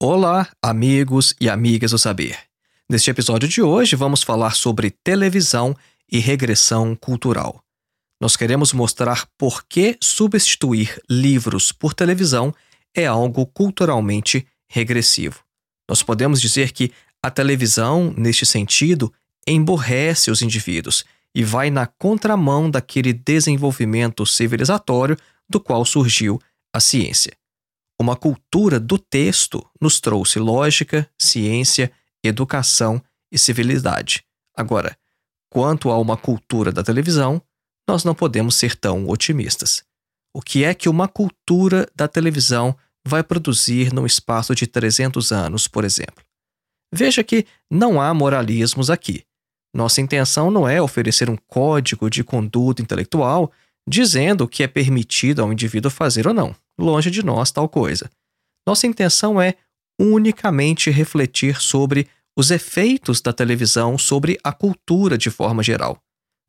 Olá, amigos e amigas do saber. Neste episódio de hoje, vamos falar sobre televisão e regressão cultural. Nós queremos mostrar por que substituir livros por televisão é algo culturalmente regressivo. Nós podemos dizer que a televisão, neste sentido, emborrece os indivíduos e vai na contramão daquele desenvolvimento civilizatório do qual surgiu a ciência. Uma cultura do texto nos trouxe lógica, ciência, educação e civilidade. Agora, quanto a uma cultura da televisão, nós não podemos ser tão otimistas. O que é que uma cultura da televisão vai produzir num espaço de 300 anos, por exemplo? Veja que não há moralismos aqui. Nossa intenção não é oferecer um código de conduta intelectual dizendo o que é permitido ao indivíduo fazer ou não. Longe de nós tal coisa. Nossa intenção é unicamente refletir sobre os efeitos da televisão sobre a cultura de forma geral.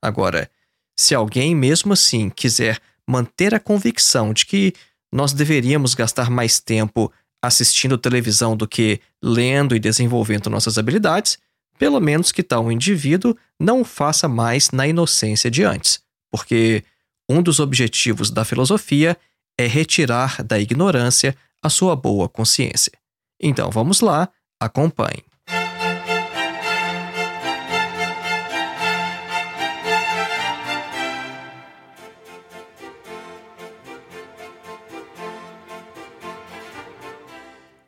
Agora, se alguém mesmo assim quiser manter a convicção de que nós deveríamos gastar mais tempo assistindo televisão do que lendo e desenvolvendo nossas habilidades, pelo menos que tal indivíduo não faça mais na inocência de antes, porque um dos objetivos da filosofia é retirar da ignorância a sua boa consciência. Então vamos lá, acompanhe.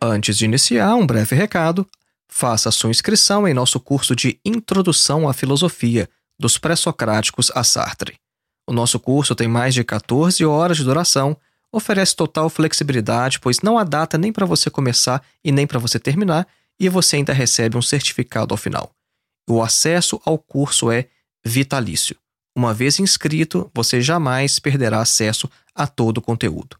Antes de iniciar, um breve recado. Faça sua inscrição em nosso curso de Introdução à Filosofia, dos Pré-Socráticos a Sartre. O nosso curso tem mais de 14 horas de duração, oferece total flexibilidade, pois não há data nem para você começar e nem para você terminar, e você ainda recebe um certificado ao final. O acesso ao curso é vitalício. Uma vez inscrito, você jamais perderá acesso a todo o conteúdo.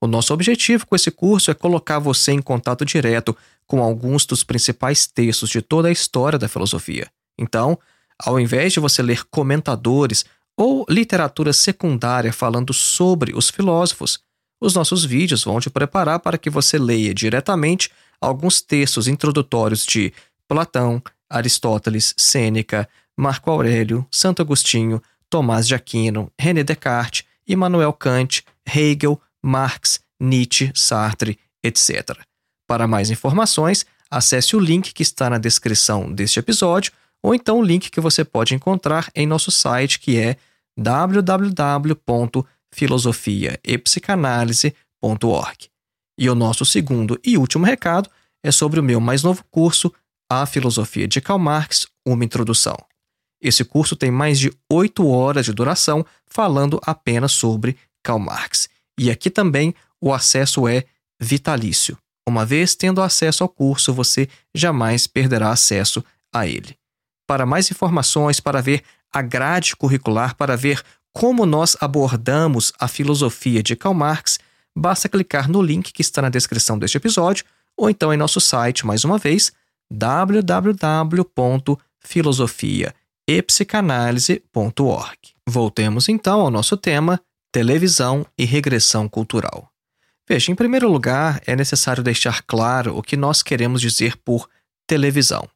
O nosso objetivo com esse curso é colocar você em contato direto com alguns dos principais textos de toda a história da filosofia. Então, ao invés de você ler comentadores ou literatura secundária falando sobre os filósofos, os nossos vídeos vão te preparar para que você leia diretamente alguns textos introdutórios de Platão, Aristóteles, Sêneca, Marco Aurélio, Santo Agostinho, Tomás de Aquino, René Descartes, Immanuel Kant, Hegel, Marx, Nietzsche, Sartre, etc. Para mais informações, acesse o link que está na descrição deste episódio ou então o link que você pode encontrar em nosso site que é www.filosofiaepsicanalise.org. E o nosso segundo e último recado é sobre o meu mais novo curso, A Filosofia de Karl Marx, uma introdução. Esse curso tem mais de oito horas de duração falando apenas sobre Karl Marx. E aqui também o acesso é vitalício. Uma vez tendo acesso ao curso, você jamais perderá acesso a ele. Para mais informações, para ver a grade curricular, para ver como nós abordamos a filosofia de Karl Marx, basta clicar no link que está na descrição deste episódio ou então em nosso site, mais uma vez, www.filosofiaepsicanalise.org. Voltemos então ao nosso tema televisão e regressão cultural. Veja, em primeiro lugar, é necessário deixar claro o que nós queremos dizer por televisão.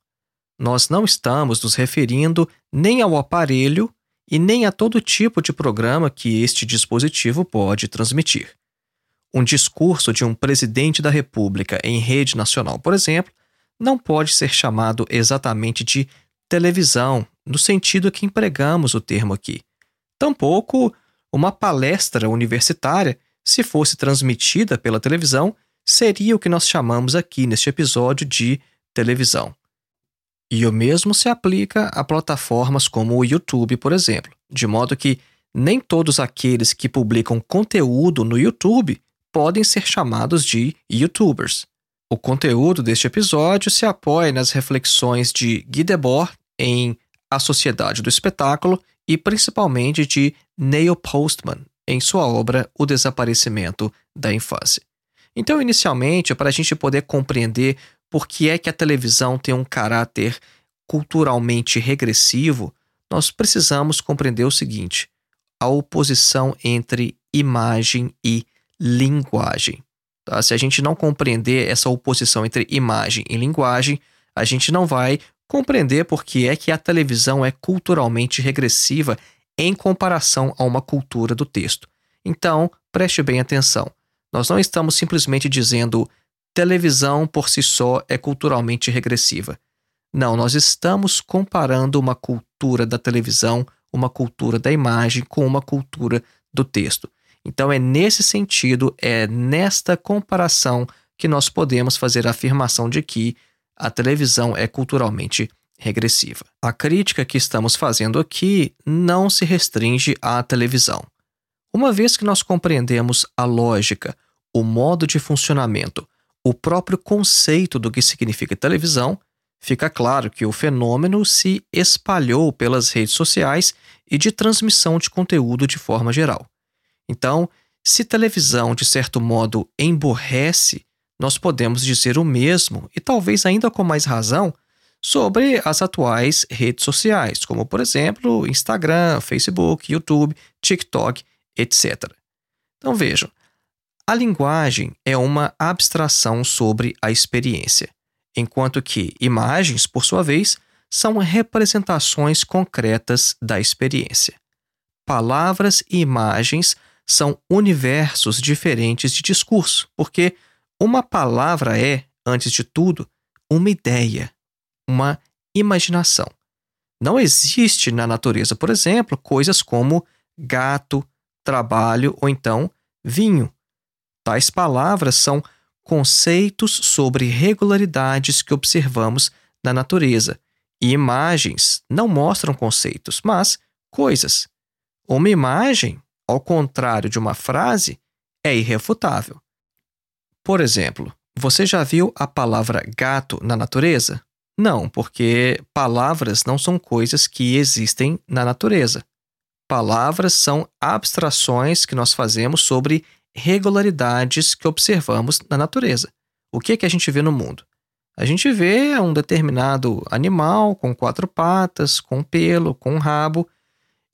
Nós não estamos nos referindo nem ao aparelho e nem a todo tipo de programa que este dispositivo pode transmitir. Um discurso de um presidente da República em rede nacional, por exemplo, não pode ser chamado exatamente de televisão, no sentido que empregamos o termo aqui. Tampouco uma palestra universitária, se fosse transmitida pela televisão, seria o que nós chamamos aqui neste episódio de televisão. E o mesmo se aplica a plataformas como o YouTube, por exemplo, de modo que nem todos aqueles que publicam conteúdo no YouTube podem ser chamados de YouTubers. O conteúdo deste episódio se apoia nas reflexões de Guy Debord em A Sociedade do Espetáculo e principalmente de Neil Postman em sua obra O Desaparecimento da Infância. Então, inicialmente, para a gente poder compreender por que é que a televisão tem um caráter culturalmente regressivo, nós precisamos compreender o seguinte: a oposição entre imagem e linguagem. Tá? Se a gente não compreender essa oposição entre imagem e linguagem, a gente não vai compreender por que é que a televisão é culturalmente regressiva em comparação a uma cultura do texto. Então, preste bem atenção. Nós não estamos simplesmente dizendo televisão por si só é culturalmente regressiva. Não, nós estamos comparando uma cultura da televisão, uma cultura da imagem, com uma cultura do texto. Então, é nesse sentido, é nesta comparação que nós podemos fazer a afirmação de que a televisão é culturalmente regressiva. A crítica que estamos fazendo aqui não se restringe à televisão. Uma vez que nós compreendemos a lógica, o modo de funcionamento, o próprio conceito do que significa televisão, fica claro que o fenômeno se espalhou pelas redes sociais e de transmissão de conteúdo de forma geral. Então, se televisão de certo modo emborrece, nós podemos dizer o mesmo, e talvez ainda com mais razão, sobre as atuais redes sociais, como por exemplo Instagram, Facebook, YouTube, TikTok, etc. Então vejam, a linguagem é uma abstração sobre a experiência, enquanto que imagens, por sua vez, são representações concretas da experiência. Palavras e imagens são universos diferentes de discurso, porque uma palavra é, antes de tudo, uma ideia, uma imaginação. Não existe na natureza, por exemplo, coisas como gato, trabalho ou então vinho. Tais palavras são conceitos sobre regularidades que observamos na natureza, e imagens não mostram conceitos, mas coisas. Uma imagem ao contrário de uma frase, é irrefutável. Por exemplo, você já viu a palavra gato na natureza? Não, porque palavras não são coisas que existem na natureza. Palavras são abstrações que nós fazemos sobre regularidades que observamos na natureza. O que, é que a gente vê no mundo? A gente vê um determinado animal com quatro patas, com pelo, com rabo,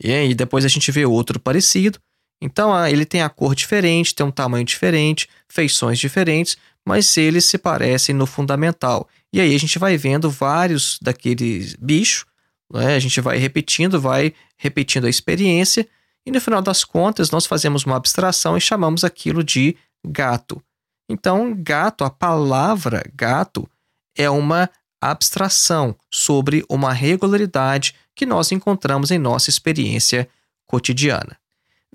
e aí depois a gente vê outro parecido, então ah, ele tem a cor diferente, tem um tamanho diferente, feições diferentes, mas eles se parecem no fundamental. E aí a gente vai vendo vários daqueles bichos, né? a gente vai repetindo, vai repetindo a experiência, e no final das contas nós fazemos uma abstração e chamamos aquilo de gato. Então, gato, a palavra gato, é uma abstração sobre uma regularidade que nós encontramos em nossa experiência cotidiana.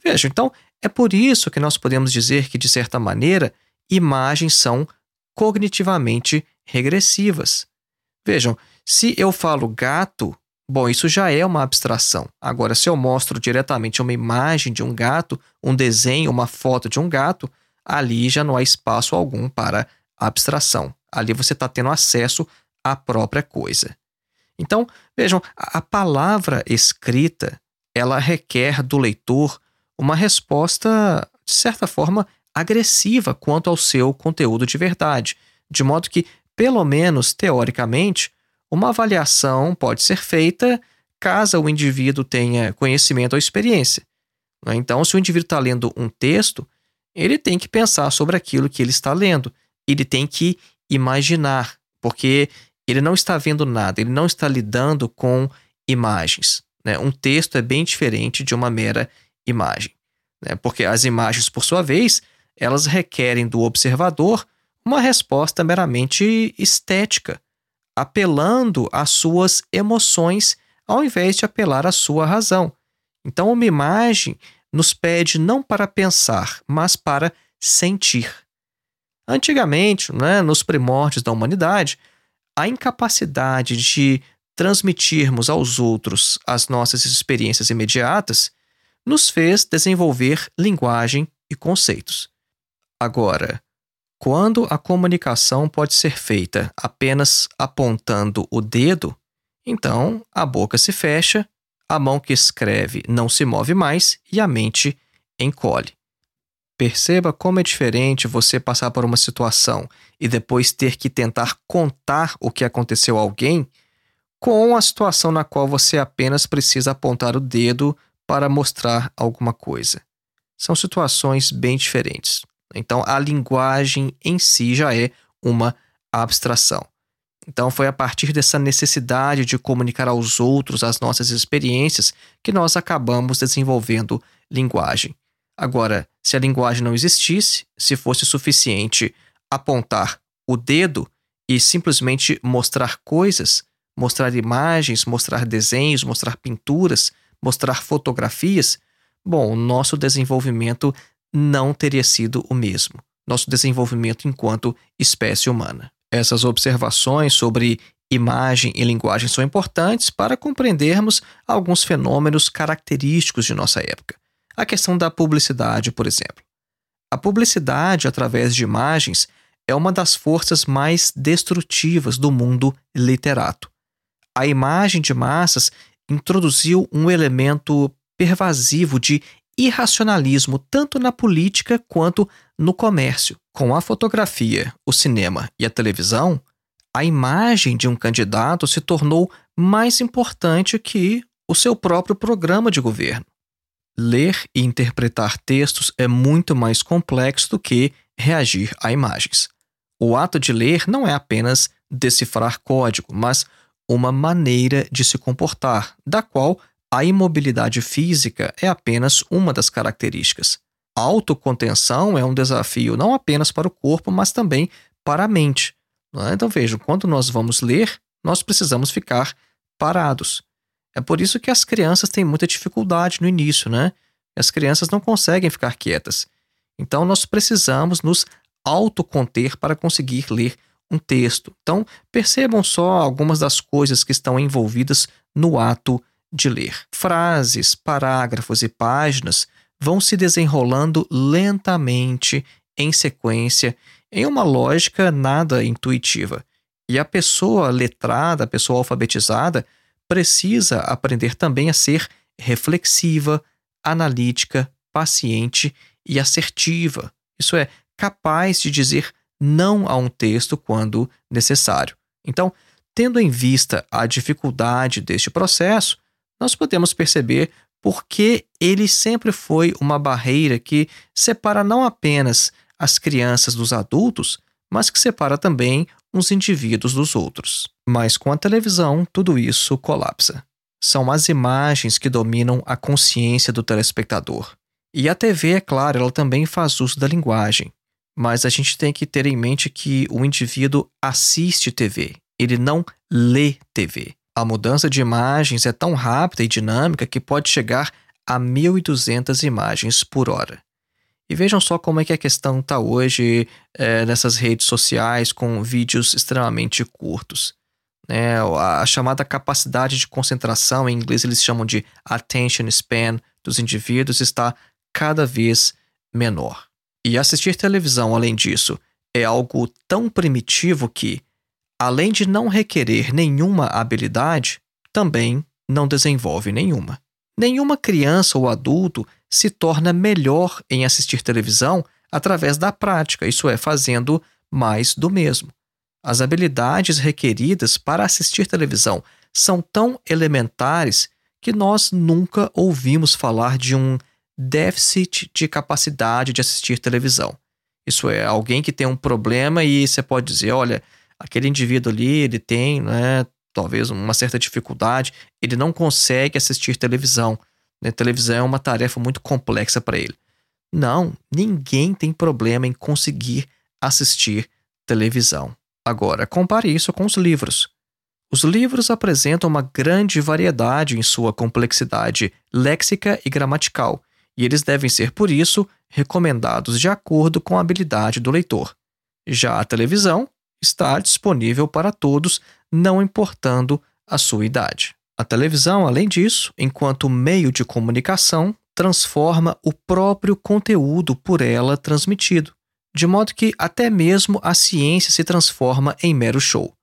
Veja, então é por isso que nós podemos dizer que, de certa maneira, imagens são cognitivamente regressivas. Vejam, se eu falo gato, bom, isso já é uma abstração. Agora, se eu mostro diretamente uma imagem de um gato, um desenho, uma foto de um gato, ali já não há espaço algum para abstração. Ali você está tendo acesso à própria coisa. Então, vejam, a palavra escrita ela requer do leitor uma resposta, de certa forma, agressiva quanto ao seu conteúdo de verdade, de modo que, pelo menos teoricamente, uma avaliação pode ser feita caso o indivíduo tenha conhecimento ou experiência. Né? Então, se o indivíduo está lendo um texto, ele tem que pensar sobre aquilo que ele está lendo, ele tem que imaginar, porque ele não está vendo nada, ele não está lidando com imagens. Né? Um texto é bem diferente de uma mera imagem. Né? Porque as imagens, por sua vez, elas requerem do observador uma resposta meramente estética, apelando às suas emoções ao invés de apelar à sua razão. Então, uma imagem nos pede não para pensar, mas para sentir. Antigamente, né, nos primórdios da humanidade, a incapacidade de transmitirmos aos outros as nossas experiências imediatas nos fez desenvolver linguagem e conceitos. Agora, quando a comunicação pode ser feita apenas apontando o dedo, então a boca se fecha, a mão que escreve não se move mais e a mente encolhe. Perceba como é diferente você passar por uma situação e depois ter que tentar contar o que aconteceu a alguém com a situação na qual você apenas precisa apontar o dedo para mostrar alguma coisa. São situações bem diferentes. Então, a linguagem em si já é uma abstração. Então, foi a partir dessa necessidade de comunicar aos outros as nossas experiências que nós acabamos desenvolvendo linguagem. Agora, se a linguagem não existisse, se fosse suficiente apontar o dedo e simplesmente mostrar coisas, mostrar imagens, mostrar desenhos, mostrar pinturas, mostrar fotografias, bom, o nosso desenvolvimento não teria sido o mesmo. Nosso desenvolvimento enquanto espécie humana. Essas observações sobre imagem e linguagem são importantes para compreendermos alguns fenômenos característicos de nossa época. A questão da publicidade, por exemplo. A publicidade através de imagens é uma das forças mais destrutivas do mundo literato. A imagem de massas introduziu um elemento pervasivo de irracionalismo tanto na política quanto no comércio. Com a fotografia, o cinema e a televisão, a imagem de um candidato se tornou mais importante que o seu próprio programa de governo. Ler e interpretar textos é muito mais complexo do que reagir a imagens. O ato de ler não é apenas decifrar código, mas uma maneira de se comportar, da qual a imobilidade física é apenas uma das características. A autocontenção é um desafio não apenas para o corpo, mas também para a mente. É? Então vejam, quando nós vamos ler, nós precisamos ficar parados. É por isso que as crianças têm muita dificuldade no início, né? As crianças não conseguem ficar quietas. Então nós precisamos nos autoconter para conseguir ler um texto. Então percebam só algumas das coisas que estão envolvidas no ato de ler. Frases, parágrafos e páginas vão se desenrolando lentamente em sequência em uma lógica nada intuitiva. E a pessoa letrada, a pessoa alfabetizada, precisa aprender também a ser reflexiva, analítica, paciente e assertiva. Isso é, capaz de dizer não a um texto quando necessário. Então, tendo em vista a dificuldade deste processo, nós podemos perceber por que ele sempre foi uma barreira que separa não apenas as crianças dos adultos, mas que separa também uns indivíduos dos outros. Mas com a televisão, tudo isso colapsa. São as imagens que dominam a consciência do telespectador. E a TV, é claro, ela também faz uso da linguagem. Mas a gente tem que ter em mente que o indivíduo assiste TV, ele não lê TV. A mudança de imagens é tão rápida e dinâmica que pode chegar a 1.200 imagens por hora. E vejam só como é que a questão está hoje é, nessas redes sociais com vídeos extremamente curtos. Né? A chamada capacidade de concentração, em inglês eles chamam de attention span dos indivíduos, está cada vez menor. E assistir televisão, além disso, é algo tão primitivo que, além de não requerer nenhuma habilidade, também não desenvolve nenhuma. Nenhuma criança ou adulto se torna melhor em assistir televisão através da prática, isso é, fazendo mais do mesmo. As habilidades requeridas para assistir televisão são tão elementares que nós nunca ouvimos falar de um déficit de capacidade de assistir televisão. Isso é, alguém que tem um problema e você pode dizer: olha, aquele indivíduo ali, ele tem, né, talvez uma certa dificuldade, ele não consegue assistir televisão. Né? Televisão é uma tarefa muito complexa para ele. Não, ninguém tem problema em conseguir assistir televisão. Agora, compare isso com os livros. Os livros apresentam uma grande variedade em sua complexidade léxica e gramatical, e eles devem ser, por isso, recomendados de acordo com a habilidade do leitor. Já a televisão está disponível para todos, não importando a sua idade. A televisão, além disso, enquanto meio de comunicação, transforma o próprio conteúdo por ela transmitido. de modo que até mesmo a ciência se transforma em mero show.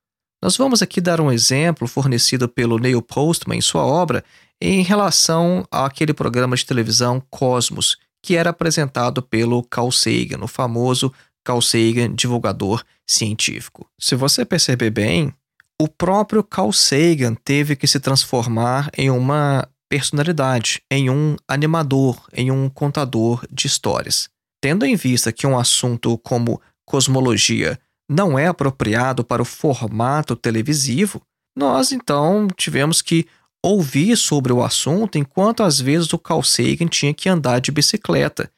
Nós vamos aqui dar um exemplo fornecido pelo Neil Postman em sua obra em relação àquele programa de televisão Cosmos, que era apresentado pelo Carl Sagan, o famoso Carl Sagan divulgador científico. Se você perceber bem, o próprio Carl Sagan teve que se transformar em uma personalidade, em um animador, em um contador de histórias. Tendo em vista que um assunto como cosmologia não é apropriado para o formato televisivo, nós então tivemos que ouvir sobre o assunto enquanto às vezes o Carl Sagan tinha que andar de bicicleta.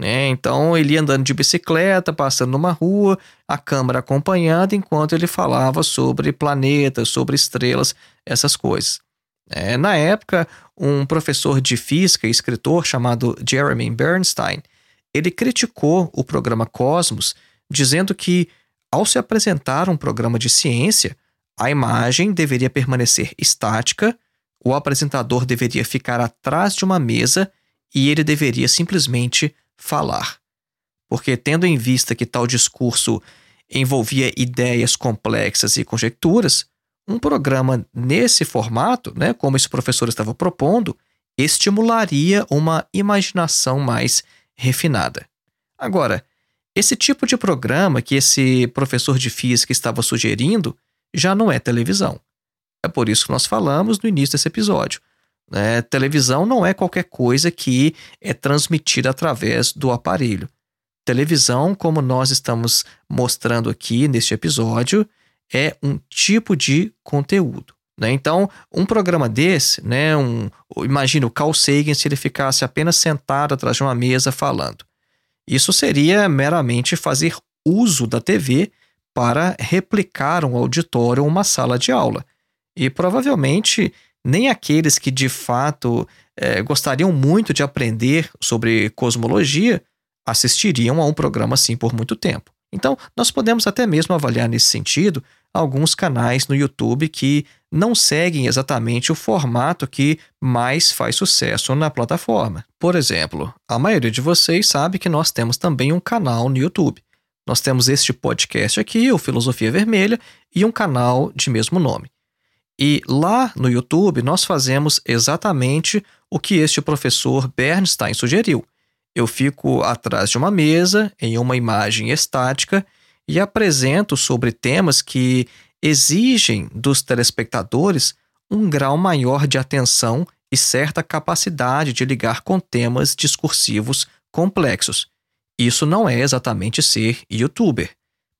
Né? Então ele ia andando de bicicleta, passando numa rua, a câmera acompanhando enquanto ele falava sobre planetas, sobre estrelas, essas coisas. É, na época, um professor de física e escritor chamado Jeremy Bernstein, ele criticou o programa Cosmos, dizendo que ao se apresentar um programa de ciência, a imagem deveria permanecer estática, o apresentador deveria ficar atrás de uma mesa e ele deveria simplesmente falar. Porque, tendo em vista que tal discurso envolvia ideias complexas e conjecturas, um programa nesse formato, né, como esse professor estava propondo, estimularia uma imaginação mais refinada. Agora, esse tipo de programa que esse professor de física estava sugerindo já não é televisão. É por isso que nós falamos no início desse episódio. Né? Televisão não é qualquer coisa que é transmitida através do aparelho. Televisão, como nós estamos mostrando aqui neste episódio, é um tipo de conteúdo. Né? Então, um programa desse, né, um, imagina o Carl Sagan se ele ficasse apenas sentado atrás de uma mesa falando. Isso seria meramente fazer uso da TV para replicar um auditório ou uma sala de aula. E provavelmente nem aqueles que de fato é, gostariam muito de aprender sobre cosmologia assistiriam a um programa assim por muito tempo. Então, nós podemos até mesmo avaliar nesse sentido alguns canais no YouTube que não seguem exatamente o formato que mais faz sucesso na plataforma. Por exemplo, a maioria de vocês sabe que nós temos também um canal no YouTube. Nós temos este podcast aqui, o Filosofia Vermelha, e um canal de mesmo nome. E lá no YouTube nós fazemos exatamente o que este professor Bernstein sugeriu. Eu fico atrás de uma mesa, em uma imagem estática, e apresento sobre temas que exigem dos telespectadores um grau maior de atenção e certa capacidade de ligar com temas discursivos complexos. Isso não é exatamente ser youtuber,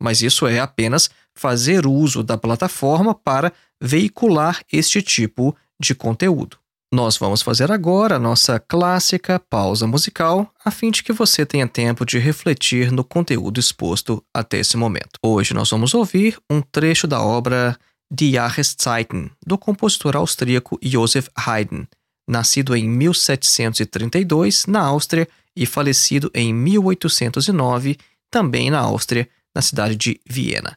mas isso é apenas fazer uso da plataforma para veicular este tipo de conteúdo. Nós vamos fazer agora a nossa clássica pausa musical, a fim de que você tenha tempo de refletir no conteúdo exposto até esse momento. Hoje nós vamos ouvir um trecho da obra Die Jahreszeiten, do compositor austríaco Joseph Haydn, nascido em 1732 na Áustria e falecido em 1809, também na Áustria, na cidade de Viena.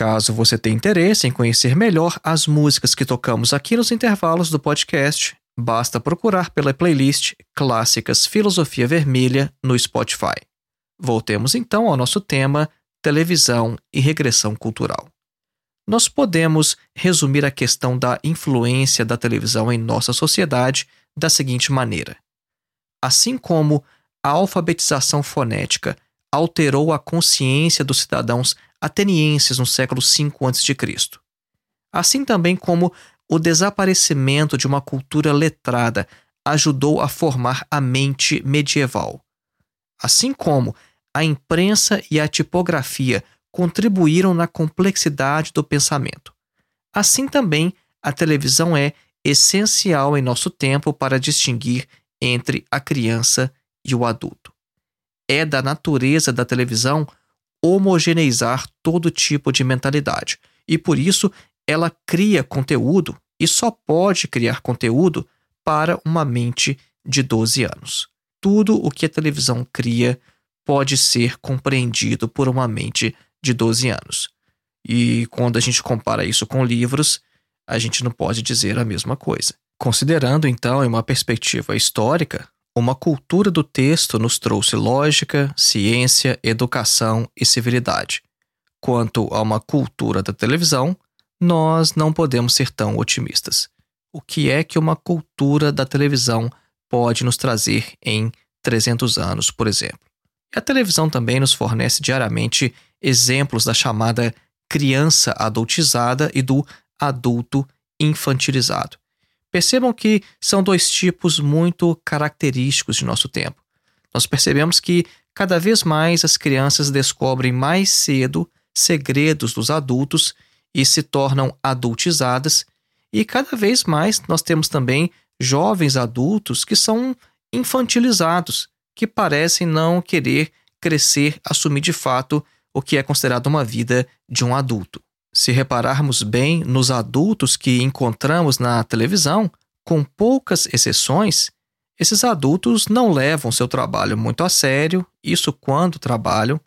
Caso você tenha interesse em conhecer melhor as músicas que tocamos aqui nos intervalos do podcast, basta procurar pela playlist Clássicas Filosofia Vermelha no Spotify. Voltemos então ao nosso tema: televisão e regressão cultural. Nós podemos resumir a questão da influência da televisão em nossa sociedade da seguinte maneira: assim como a alfabetização fonética alterou a consciência dos cidadãos atenienses no século V a.C. Assim também como o desaparecimento de uma cultura letrada ajudou a formar a mente medieval. Assim como a imprensa e a tipografia contribuíram na complexidade do pensamento. Assim também a televisão é essencial em nosso tempo para distinguir entre a criança e o adulto. É da natureza da televisão homogeneizar todo tipo de mentalidade. E por isso ela cria conteúdo e só pode criar conteúdo para uma mente de 12 anos. Tudo o que a televisão cria pode ser compreendido por uma mente de 12 anos. E quando a gente compara isso com livros, a gente não pode dizer a mesma coisa. Considerando, então, em uma perspectiva histórica, uma cultura do texto nos trouxe lógica, ciência, educação e civilidade. Quanto a uma cultura da televisão, nós não podemos ser tão otimistas. O que é que uma cultura da televisão pode nos trazer em 300 anos, por exemplo? A televisão também nos fornece diariamente exemplos da chamada criança adultizada e do adulto infantilizado. Percebam que são dois tipos muito característicos de nosso tempo. Nós percebemos que cada vez mais as crianças descobrem mais cedo segredos dos adultos e se tornam adultizadas, e cada vez mais nós temos também jovens adultos que são infantilizados, que parecem não querer crescer, assumir de fato o que é considerado uma vida de um adulto. Se repararmos bem nos adultos que encontramos na televisão, com poucas exceções, esses adultos não levam seu trabalho muito a sério, isso quando trabalham.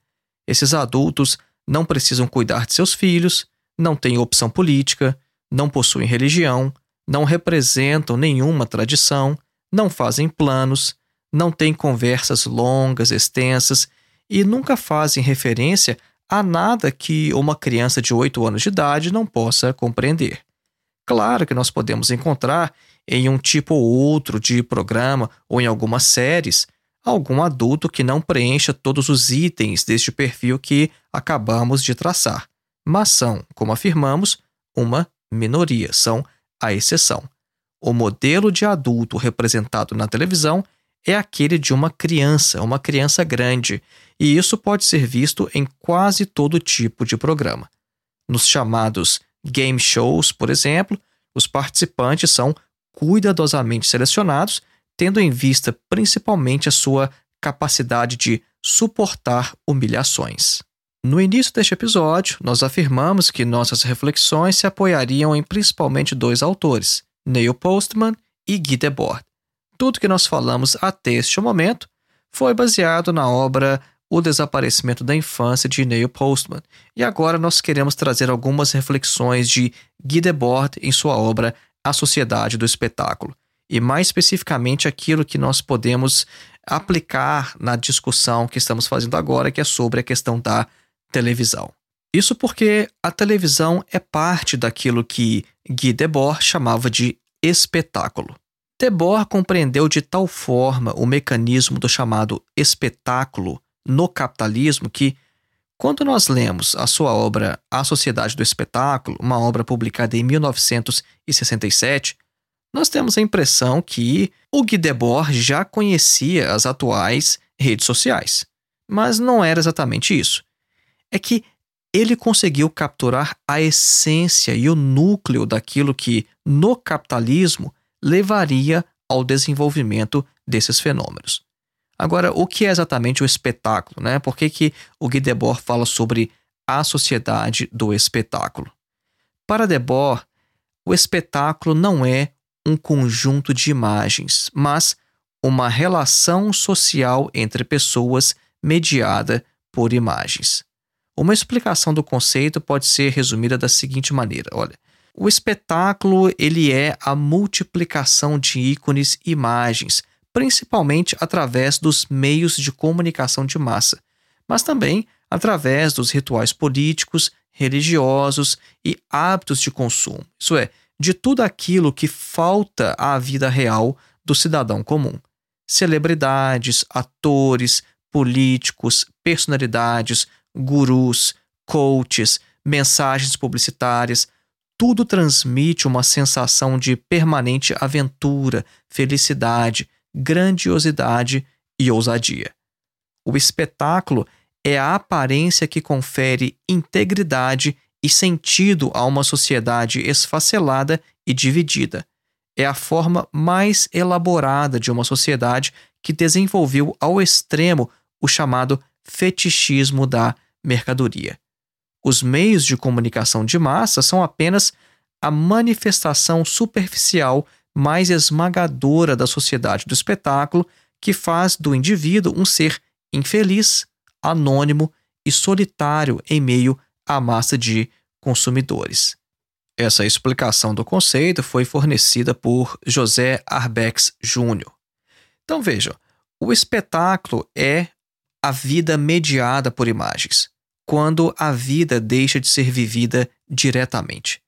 Esses adultos não precisam cuidar de seus filhos, não têm opção política, não possuem religião, não representam nenhuma tradição, não fazem planos, não têm conversas longas, extensas e nunca fazem referência há nada que uma criança de 8 anos de idade não possa compreender. Claro que nós podemos encontrar em um tipo ou outro de programa ou em algumas séries algum adulto que não preencha todos os itens deste perfil que acabamos de traçar, mas são, como afirmamos, uma minoria, são a exceção. O modelo de adulto representado na televisão é aquele de uma criança, uma criança grande, e isso pode ser visto em quase todo tipo de programa. Nos chamados game shows, por exemplo, os participantes são cuidadosamente selecionados, tendo em vista principalmente a sua capacidade de suportar humilhações. No início deste episódio, nós afirmamos que nossas reflexões se apoiariam em principalmente dois autores, Neil Postman e Guy Debord. Tudo que nós falamos até este momento foi baseado na obra O Desaparecimento da Infância de Neil Postman, e agora nós queremos trazer algumas reflexões de Guy Debord em sua obra A Sociedade do Espetáculo, e mais especificamente aquilo que nós podemos aplicar na discussão que estamos fazendo agora, que é sobre a questão da televisão. Isso porque a televisão é parte daquilo que Guy Debord chamava de espetáculo. Debord compreendeu de tal forma o mecanismo do chamado espetáculo no capitalismo que, quando nós lemos a sua obra A Sociedade do Espetáculo, uma obra publicada em 1967, nós temos a impressão que o Guy Debord já conhecia as atuais redes sociais. Mas não era exatamente isso. É que ele conseguiu capturar a essência e o núcleo daquilo que, no capitalismo, levaria ao desenvolvimento desses fenômenos. Agora, o que é exatamente o espetáculo? Né? Por que, que o Guy Debord fala sobre a sociedade do espetáculo? Para Debord, o espetáculo não é um conjunto de imagens, mas uma relação social entre pessoas mediada por imagens. Uma explicação do conceito pode ser resumida da seguinte maneira: olha, o espetáculo ele é a multiplicação de ícones e imagens, principalmente através dos meios de comunicação de massa, mas também através dos rituais políticos, religiosos e hábitos de consumo. Isso é, de tudo aquilo que falta à vida real do cidadão comum. Celebridades, atores, políticos, personalidades, gurus, coaches, mensagens publicitárias, tudo transmite uma sensação de permanente aventura, felicidade, grandiosidade e ousadia. O espetáculo é a aparência que confere integridade e sentido a uma sociedade esfacelada e dividida. É a forma mais elaborada de uma sociedade que desenvolveu ao extremo o chamado fetichismo da mercadoria. Os meios de comunicação de massa são apenas a manifestação superficial mais esmagadora da sociedade do espetáculo que faz do indivíduo um ser infeliz, anônimo e solitário em meio à massa de consumidores. Essa explicação do conceito foi fornecida por José Arbex Jr. Então vejam, o espetáculo é a vida mediada por imagens, quando a vida deixa de ser vivida diretamente.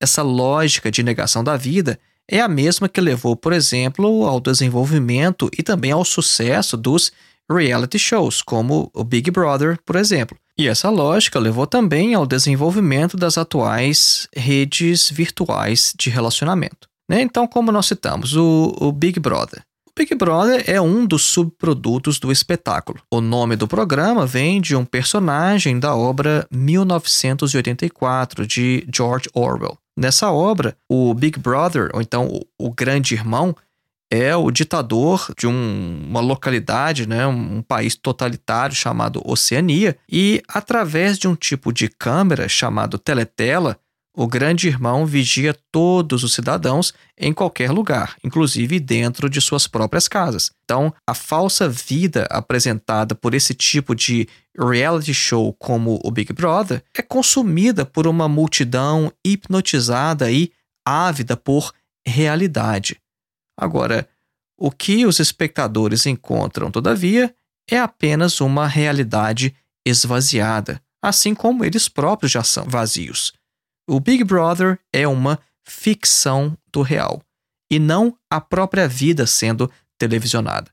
Essa lógica de negação da vida é a mesma que levou, por exemplo, ao desenvolvimento e também ao sucesso dos reality shows, como o Big Brother, por exemplo. E essa lógica levou também ao desenvolvimento das atuais redes virtuais de relacionamento. Né? Então, como nós citamos, o, o Big Brother. Big Brother é um dos subprodutos do espetáculo. O nome do programa vem de um personagem da obra 1984 de George Orwell. Nessa obra, o Big Brother, ou então o, o Grande Irmão, é o ditador de um, uma localidade, né, um país totalitário chamado Oceania, e através de um tipo de câmera chamado teletela, o grande irmão vigia todos os cidadãos em qualquer lugar, inclusive dentro de suas próprias casas. Então, a falsa vida apresentada por esse tipo de reality show como o Big Brother é consumida por uma multidão hipnotizada e ávida por realidade. Agora, o que os espectadores encontram, todavia, é apenas uma realidade esvaziada, assim como eles próprios já são vazios. O Big Brother é uma ficção do real e não a própria vida sendo televisionada.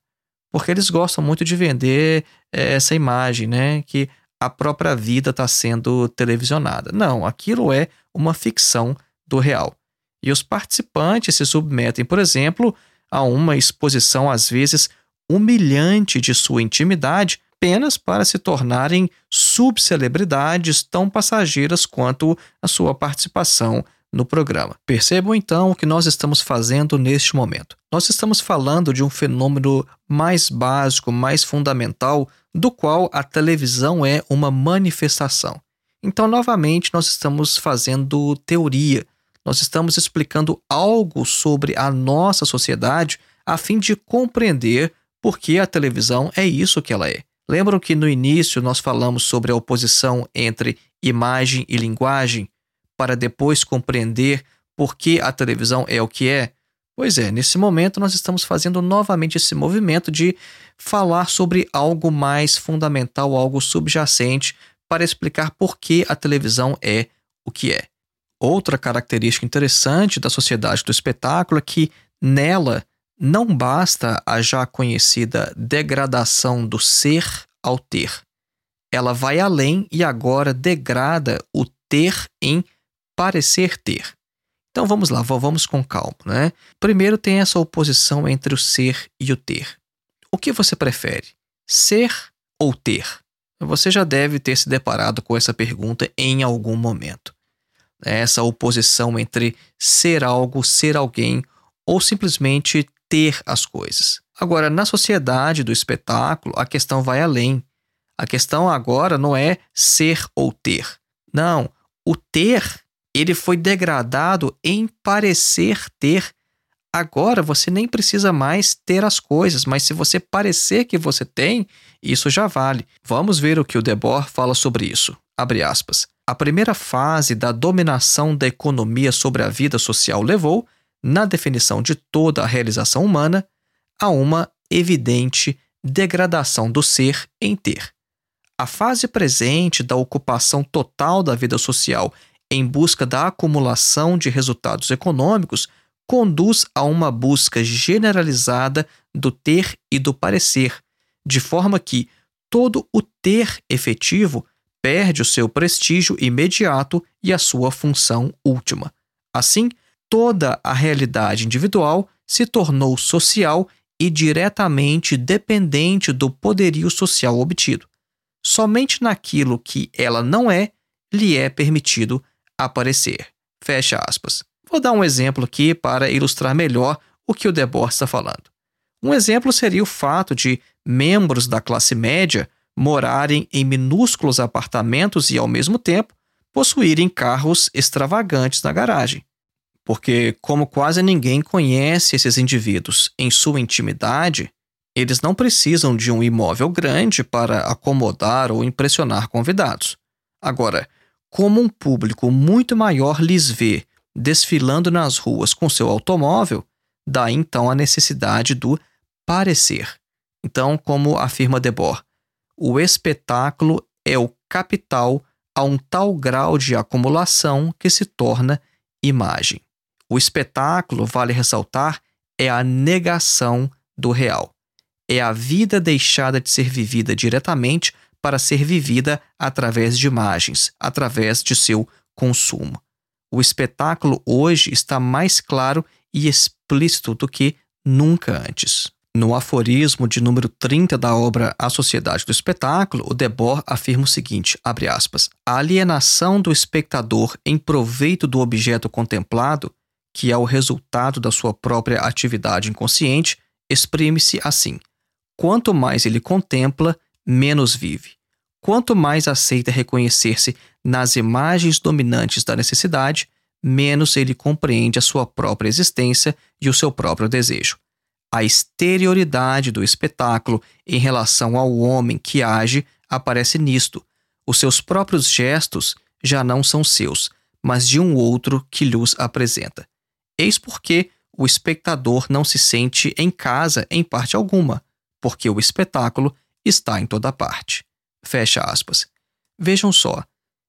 Porque eles gostam muito de vender é, essa imagem, né? Que a própria vida está sendo televisionada. Não, aquilo é uma ficção do real. E os participantes se submetem, por exemplo, a uma exposição às vezes humilhante de sua intimidade apenas para se tornarem subcelebridades tão passageiras quanto a sua participação no programa. Percebam então o que nós estamos fazendo neste momento. Nós estamos falando de um fenômeno mais básico, mais fundamental, do qual a televisão é uma manifestação. Então, novamente, nós estamos fazendo teoria, nós estamos explicando algo sobre a nossa sociedade a fim de compreender por que a televisão é isso que ela é. Lembram que no início nós falamos sobre a oposição entre imagem e linguagem, para depois compreender por que a televisão é o que é? Pois é, nesse momento nós estamos fazendo novamente esse movimento de falar sobre algo mais fundamental, algo subjacente, para explicar por que a televisão é o que é. Outra característica interessante da sociedade do espetáculo é que nela não basta a já conhecida degradação do ser ao ter. Ela vai além e agora degrada o ter em parecer ter. Então vamos lá, vamos com calma, né? Primeiro tem essa oposição entre o ser e o ter. O que você prefere? Ser ou ter? Você já deve ter se deparado com essa pergunta em algum momento. Essa oposição entre ser algo, ser alguém ou simplesmente ter as coisas. Agora, na sociedade do espetáculo, a questão vai além. A questão agora não é ser ou ter. Não, o ter, ele foi degradado em parecer ter. Agora você nem precisa mais ter as coisas, mas se você parecer que você tem, isso já vale. Vamos ver o que o Debord fala sobre isso. abre aspas, a primeira fase da dominação da economia sobre a vida social levou, na definição de toda a realização humana, a uma evidente degradação do ser em ter. A fase presente da ocupação total da vida social em busca da acumulação de resultados econômicos conduz a uma busca generalizada do ter e do parecer, de forma que todo o ter efetivo perde o seu prestígio imediato e a sua função última. Assim, toda a realidade individual se tornou social e diretamente dependente do poderio social obtido. Somente naquilo que ela não é, lhe é permitido aparecer. Fecha aspas. Vou dar um exemplo aqui para ilustrar melhor o que o Debord está falando. Um exemplo seria o fato de membros da classe média morarem em minúsculos apartamentos e, ao mesmo tempo, possuírem carros extravagantes na garagem. Porque, como quase ninguém conhece esses indivíduos em sua intimidade, eles não precisam de um imóvel grande para acomodar ou impressionar convidados. Agora, como um público muito maior lhes vê desfilando nas ruas com seu automóvel, daí então a necessidade do parecer. Então, como afirma Debord, o espetáculo é o capital a um tal grau de acumulação que se torna imagem. O espetáculo, vale ressaltar, é a negação do real. É a vida deixada de ser vivida diretamente para ser vivida através de imagens, através de seu consumo. O espetáculo hoje está mais claro e explícito do que nunca antes. No aforismo de número 30 da obra A Sociedade do Espetáculo, o Debord afirma o seguinte, aspas, a alienação do espectador em proveito do objeto contemplado, que é o resultado da sua própria atividade inconsciente, exprime-se assim, quanto mais ele contempla, menos vive. Quanto mais aceita reconhecer-se nas imagens dominantes da necessidade, menos ele compreende a sua própria existência e o seu próprio desejo a exterioridade do espetáculo em relação ao homem que age aparece nisto. Os seus próprios gestos já não são seus, mas de um outro que lhes apresenta. Eis porque o espectador não se sente em casa em parte alguma, porque o espetáculo está em toda parte. Fecha aspas. Vejam só,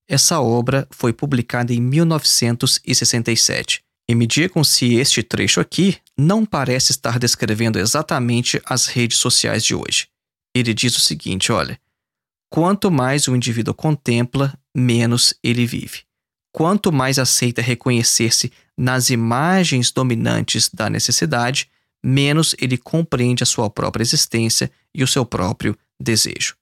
essa obra foi publicada em 1967 e me digam se este trecho aqui não parece estar descrevendo exatamente as redes sociais de hoje. Ele diz o seguinte: olha, quanto mais o indivíduo contempla, menos ele vive. Quanto mais aceita reconhecer-se nas imagens dominantes da necessidade, menos ele compreende a sua própria existência e o seu próprio desejo.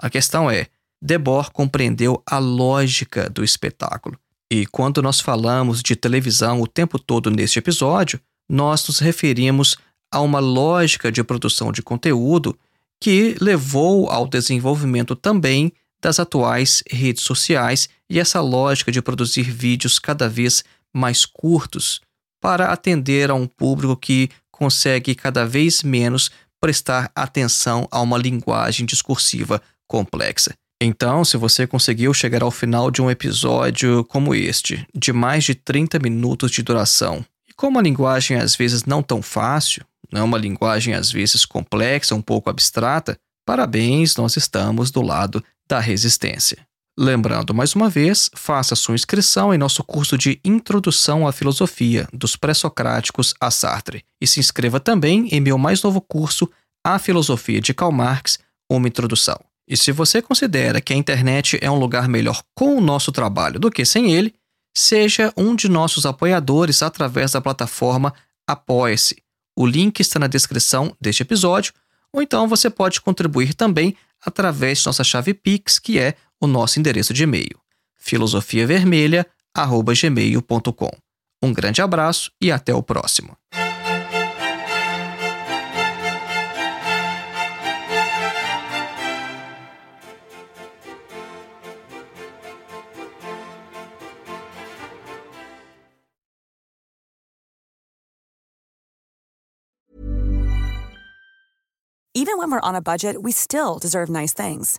A questão é: Debord compreendeu a lógica do espetáculo e quando nós falamos de televisão o tempo todo neste episódio, nós nos referimos a uma lógica de produção de conteúdo que levou ao desenvolvimento também das atuais redes sociais e essa lógica de produzir vídeos cada vez mais curtos para atender a um público que consegue cada vez menos prestar atenção a uma linguagem discursiva complexa. Então, se você conseguiu chegar ao final de um episódio como este, de mais de 30 minutos de duração, e com uma linguagem às vezes não tão fácil, não é uma linguagem às vezes complexa, um pouco abstrata, parabéns, nós estamos do lado da resistência. Lembrando mais uma vez, faça sua inscrição em nosso curso de Introdução à Filosofia, dos Pré-Socráticos a Sartre, e se inscreva também em meu mais novo curso, A Filosofia de Karl Marx, uma introdução. E se você considera que a internet é um lugar melhor com o nosso trabalho do que sem ele, seja um de nossos apoiadores através da plataforma Apoia-se. O link está na descrição deste episódio, ou então você pode contribuir também através de nossa chave Pix, que é o nosso endereço de e-mail, filosofiavermelha@gmail.com. Um grande abraço e até o próximo. Even when we're on a budget, we still deserve nice things.